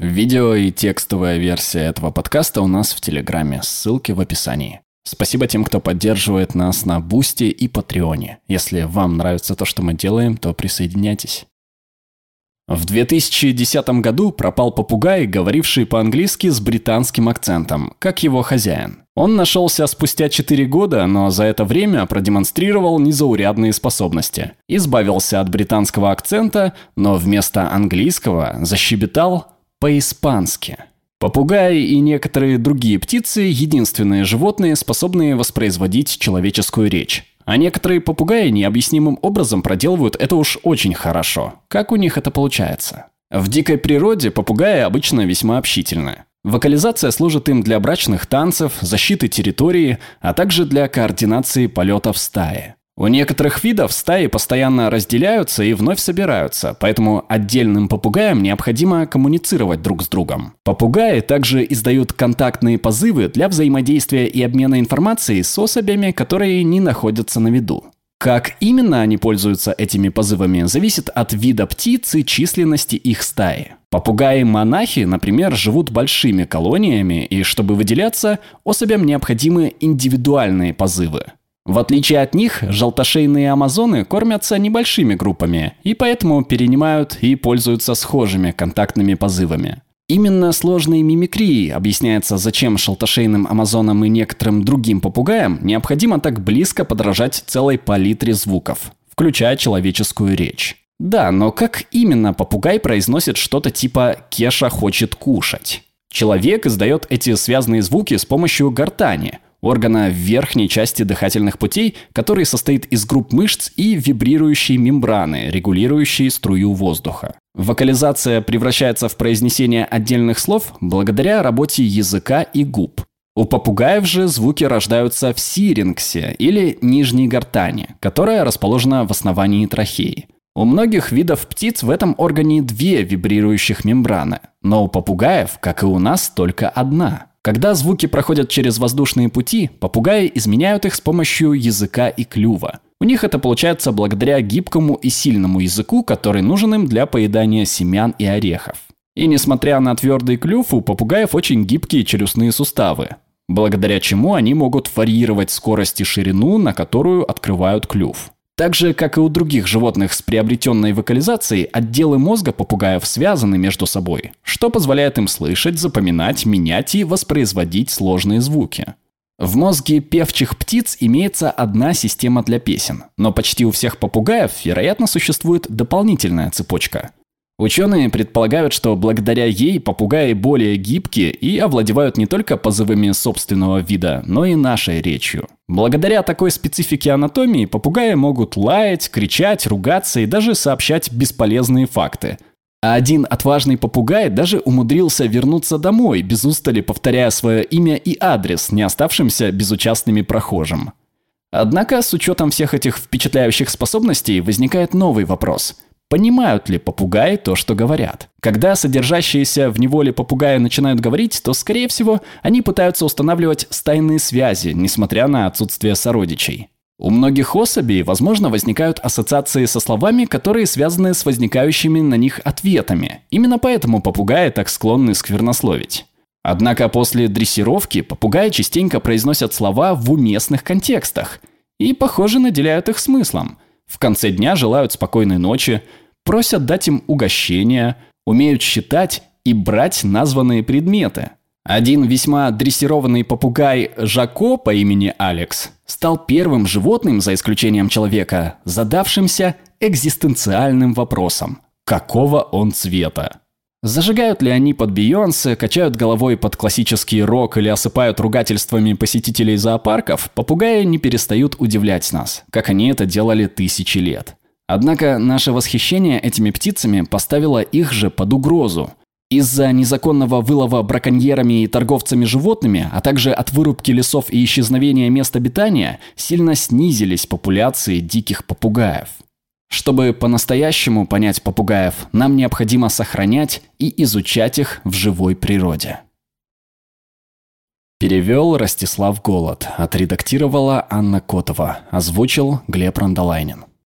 Видео и текстовая версия этого подкаста у нас в Телеграме, ссылки в описании. Спасибо тем, кто поддерживает нас на Бусти и Патреоне. Если вам нравится то, что мы делаем, то присоединяйтесь. В 2010 году пропал попугай, говоривший по-английски с британским акцентом, как его хозяин. Он нашелся спустя 4 года, но за это время продемонстрировал незаурядные способности. Избавился от британского акцента, но вместо английского защебетал по-испански. Попугаи и некоторые другие птицы – единственные животные, способные воспроизводить человеческую речь. А некоторые попугаи необъяснимым образом проделывают это уж очень хорошо. Как у них это получается? В дикой природе попугаи обычно весьма общительны. Вокализация служит им для брачных танцев, защиты территории, а также для координации полета в стае. У некоторых видов стаи постоянно разделяются и вновь собираются, поэтому отдельным попугаям необходимо коммуницировать друг с другом. Попугаи также издают контактные позывы для взаимодействия и обмена информацией с особями, которые не находятся на виду. Как именно они пользуются этими позывами, зависит от вида птиц и численности их стаи. Попугаи-монахи, например, живут большими колониями, и чтобы выделяться, особям необходимы индивидуальные позывы. В отличие от них, желтошейные амазоны кормятся небольшими группами и поэтому перенимают и пользуются схожими контактными позывами. Именно сложной мимикрией объясняется, зачем шелтошейным амазонам и некоторым другим попугаям необходимо так близко подражать целой палитре звуков, включая человеческую речь. Да, но как именно попугай произносит что-то типа «Кеша хочет кушать»? Человек издает эти связанные звуки с помощью гортани – органа в верхней части дыхательных путей, который состоит из групп мышц и вибрирующей мембраны, регулирующей струю воздуха. Вокализация превращается в произнесение отдельных слов благодаря работе языка и губ. У попугаев же звуки рождаются в сирингсе или нижней гортани, которая расположена в основании трахеи. У многих видов птиц в этом органе две вибрирующих мембраны, но у попугаев, как и у нас, только одна – когда звуки проходят через воздушные пути, попугаи изменяют их с помощью языка и клюва. У них это получается благодаря гибкому и сильному языку, который нужен им для поедания семян и орехов. И несмотря на твердый клюв, у попугаев очень гибкие челюстные суставы, благодаря чему они могут варьировать скорость и ширину, на которую открывают клюв. Так же, как и у других животных с приобретенной вокализацией, отделы мозга попугаев связаны между собой, что позволяет им слышать, запоминать, менять и воспроизводить сложные звуки. В мозге певчих птиц имеется одна система для песен, но почти у всех попугаев, вероятно, существует дополнительная цепочка. Ученые предполагают, что благодаря ей попугаи более гибкие и овладевают не только позывами собственного вида, но и нашей речью. Благодаря такой специфике анатомии попугаи могут лаять, кричать, ругаться и даже сообщать бесполезные факты. А один отважный попугай даже умудрился вернуться домой, без устали повторяя свое имя и адрес, не оставшимся безучастными прохожим. Однако, с учетом всех этих впечатляющих способностей, возникает новый вопрос – Понимают ли попугаи то, что говорят? Когда содержащиеся в неволе попугаи начинают говорить, то, скорее всего, они пытаются устанавливать стайные связи, несмотря на отсутствие сородичей. У многих особей, возможно, возникают ассоциации со словами, которые связаны с возникающими на них ответами. Именно поэтому попугаи так склонны сквернословить. Однако после дрессировки попугаи частенько произносят слова в уместных контекстах и, похоже, наделяют их смыслом – в конце дня желают спокойной ночи, просят дать им угощения, умеют считать и брать названные предметы. Один весьма дрессированный попугай Жако по имени Алекс стал первым животным, за исключением человека, задавшимся экзистенциальным вопросом – какого он цвета? Зажигают ли они под Бейонсе, качают головой под классический рок или осыпают ругательствами посетителей зоопарков, попугаи не перестают удивлять нас, как они это делали тысячи лет. Однако наше восхищение этими птицами поставило их же под угрозу. Из-за незаконного вылова браконьерами и торговцами животными, а также от вырубки лесов и исчезновения мест обитания, сильно снизились популяции диких попугаев. Чтобы по-настоящему понять попугаев, нам необходимо сохранять и изучать их в живой природе. Перевел Ростислав Голод, отредактировала Анна Котова, озвучил Глеб Рандолайнин.